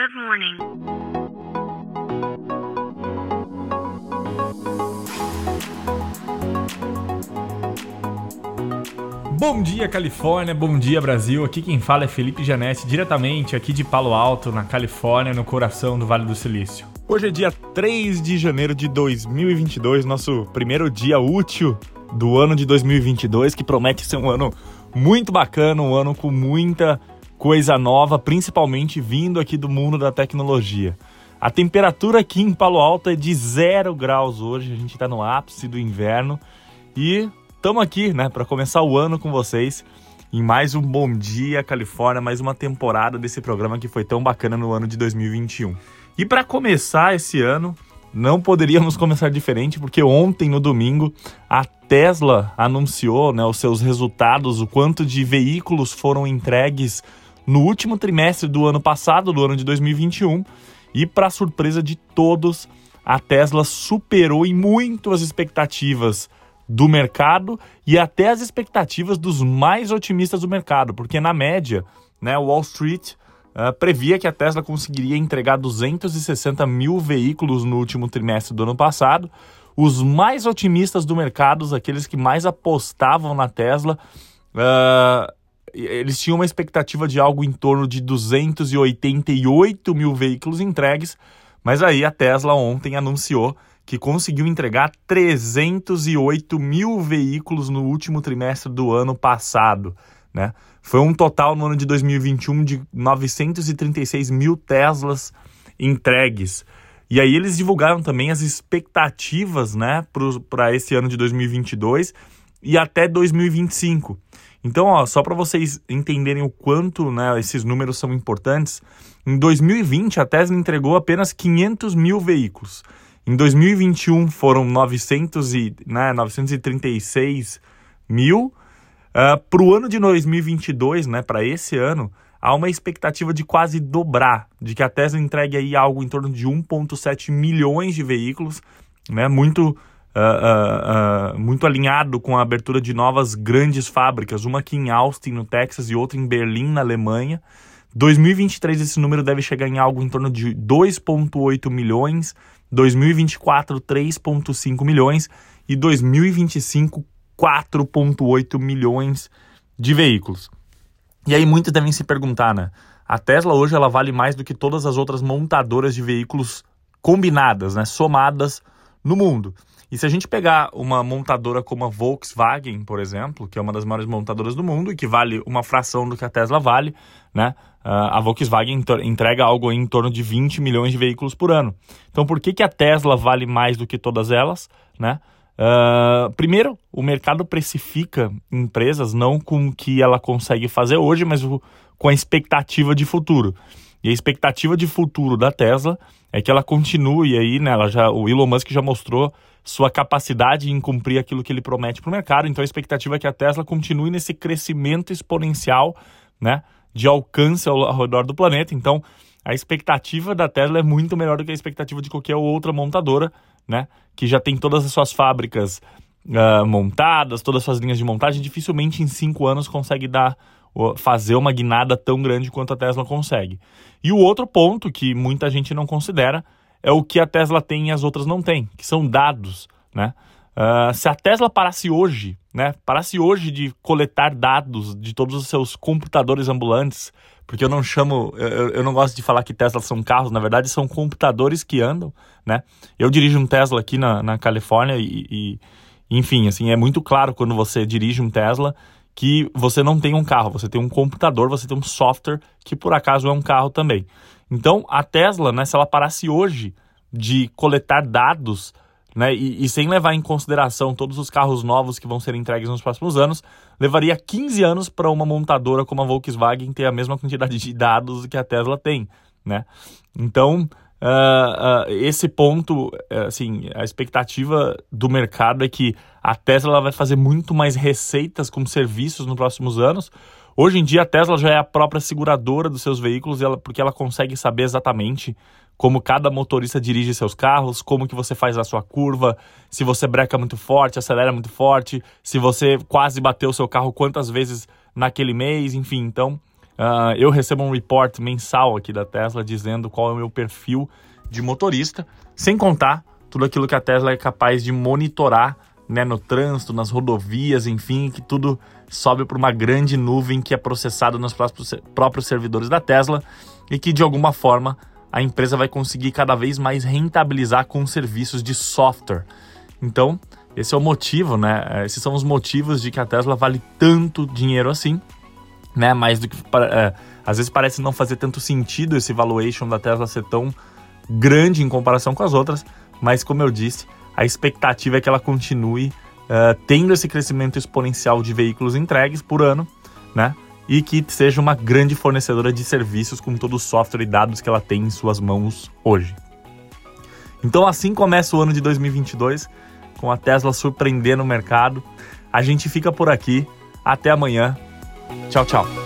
Good morning. Bom dia, Califórnia. Bom dia, Brasil. Aqui quem fala é Felipe Janetti, diretamente aqui de Palo Alto, na Califórnia, no coração do Vale do Silício. Hoje é dia 3 de janeiro de 2022, nosso primeiro dia útil do ano de 2022, que promete ser um ano muito bacana, um ano com muita coisa nova, principalmente vindo aqui do mundo da tecnologia. A temperatura aqui em Palo Alto é de 0 graus hoje, a gente está no ápice do inverno e estamos aqui, né, para começar o ano com vocês em mais um Bom Dia Califórnia, mais uma temporada desse programa que foi tão bacana no ano de 2021. E para começar esse ano, não poderíamos começar diferente, porque ontem, no domingo, a Tesla anunciou né, os seus resultados, o quanto de veículos foram entregues no último trimestre do ano passado, do ano de 2021, e para surpresa de todos, a Tesla superou em muito as expectativas do mercado e até as expectativas dos mais otimistas do mercado, porque na média, né, Wall Street uh, previa que a Tesla conseguiria entregar 260 mil veículos no último trimestre do ano passado. Os mais otimistas do mercado, aqueles que mais apostavam na Tesla, uh, eles tinham uma expectativa de algo em torno de 288 mil veículos entregues, mas aí a Tesla ontem anunciou que conseguiu entregar 308 mil veículos no último trimestre do ano passado. Né? Foi um total no ano de 2021 de 936 mil Teslas entregues. E aí eles divulgaram também as expectativas né, para esse ano de 2022 e até 2025. Então, ó, só para vocês entenderem o quanto né, esses números são importantes, em 2020 a Tesla entregou apenas 500 mil veículos. Em 2021 foram 900 e, né, 936 mil. Uh, para o ano de 2022, né, para esse ano, há uma expectativa de quase dobrar, de que a Tesla entregue aí algo em torno de 1,7 milhões de veículos, né, muito Uh, uh, muito alinhado com a abertura de novas grandes fábricas, uma aqui em Austin, no Texas, e outra em Berlim, na Alemanha. 2023 esse número deve chegar em algo em torno de 2,8 milhões, 2024 3,5 milhões e 2025 4,8 milhões de veículos. E aí muitos devem se perguntar, né? A Tesla hoje ela vale mais do que todas as outras montadoras de veículos combinadas, né, somadas no mundo. E se a gente pegar uma montadora como a Volkswagen, por exemplo, que é uma das maiores montadoras do mundo e que vale uma fração do que a Tesla vale, né? a Volkswagen entrega algo em torno de 20 milhões de veículos por ano. Então, por que, que a Tesla vale mais do que todas elas, né? Uh, primeiro, o mercado precifica empresas não com o que ela consegue fazer hoje, mas com a expectativa de futuro. E a expectativa de futuro da Tesla é que ela continue aí, né? Ela já, o Elon Musk já mostrou sua capacidade em cumprir aquilo que ele promete para o mercado. Então a expectativa é que a Tesla continue nesse crescimento exponencial, né? De alcance ao, ao redor do planeta. Então a expectativa da Tesla é muito melhor do que a expectativa de qualquer outra montadora, né? Que já tem todas as suas fábricas uh, montadas, todas as suas linhas de montagem. Dificilmente em cinco anos consegue dar fazer uma guinada tão grande quanto a Tesla consegue. E o outro ponto que muita gente não considera é o que a Tesla tem e as outras não têm, que são dados, né? Uh, se a Tesla parasse hoje, né, parasse hoje de coletar dados de todos os seus computadores ambulantes, porque eu não chamo, eu, eu não gosto de falar que Tesla são carros, na verdade são computadores que andam, né? Eu dirijo um Tesla aqui na, na Califórnia e, e, enfim, assim, é muito claro quando você dirige um Tesla que você não tem um carro, você tem um computador, você tem um software que por acaso é um carro também. Então, a Tesla, né, se ela parasse hoje de coletar dados, né, e, e, sem levar em consideração todos os carros novos que vão ser entregues nos próximos anos, levaria 15 anos para uma montadora como a Volkswagen ter a mesma quantidade de dados que a Tesla tem, né? Então, uh, uh, esse ponto, uh, assim, a expectativa do mercado é que a Tesla vai fazer muito mais receitas com serviços nos próximos anos, Hoje em dia a Tesla já é a própria seguradora dos seus veículos, porque ela consegue saber exatamente como cada motorista dirige seus carros, como que você faz a sua curva, se você breca muito forte, acelera muito forte, se você quase bateu o seu carro quantas vezes naquele mês, enfim. Então, Uh, eu recebo um report mensal aqui da Tesla dizendo qual é o meu perfil de motorista, sem contar tudo aquilo que a Tesla é capaz de monitorar né, no trânsito, nas rodovias, enfim, que tudo sobe para uma grande nuvem que é processada nos próprios servidores da Tesla e que de alguma forma a empresa vai conseguir cada vez mais rentabilizar com serviços de software. Então, esse é o motivo, né? É, esses são os motivos de que a Tesla vale tanto dinheiro assim, né? Mais do que é, às vezes parece não fazer tanto sentido esse valuation da Tesla ser tão grande em comparação com as outras, mas como eu disse, a expectativa é que ela continue uh, tendo esse crescimento exponencial de veículos entregues por ano, né? E que seja uma grande fornecedora de serviços com todo o software e dados que ela tem em suas mãos hoje. Então, assim começa o ano de 2022, com a Tesla surpreendendo o mercado. A gente fica por aqui. Até amanhã. Tchau, tchau.